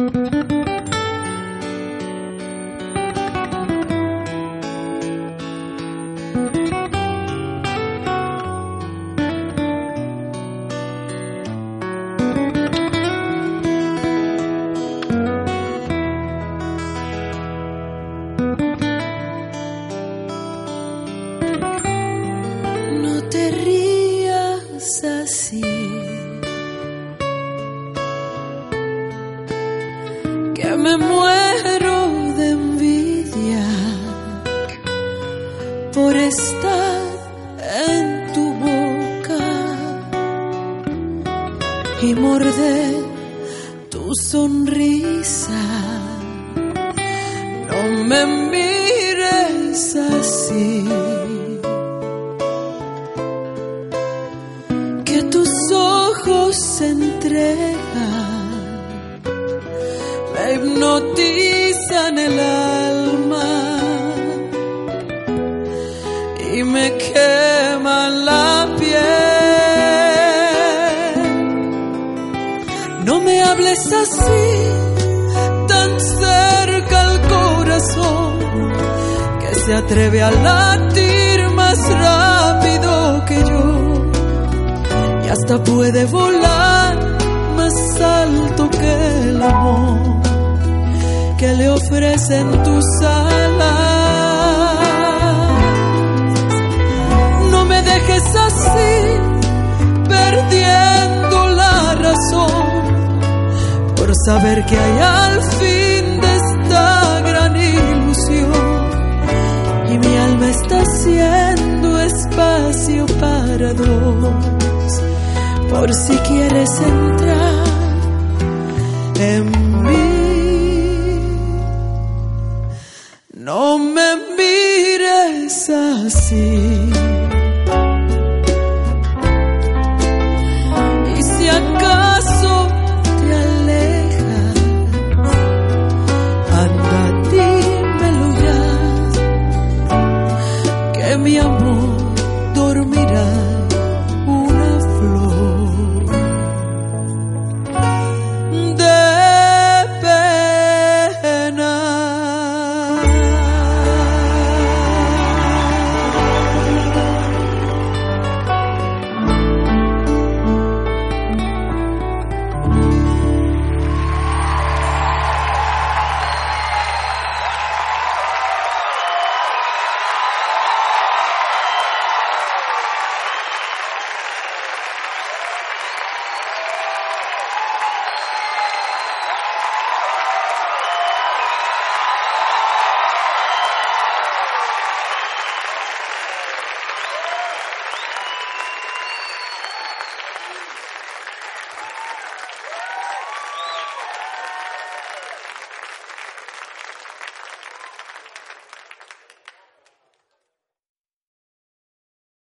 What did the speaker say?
No te rías así. Me muero de envidia por estar en tu boca y morder tu sonrisa. No me mires así. que tus ojos se entregan, me hipnotizan el alma y me queman la piel. No me hables así, tan cerca al corazón, que se atreve a latir más rápido que yo y hasta puede ofrecen tus alas. No me dejes así, perdiendo la razón, por saber que hay al fin de esta gran ilusión y mi alma está haciendo espacio para dos por si quieres entrar en mí. 心。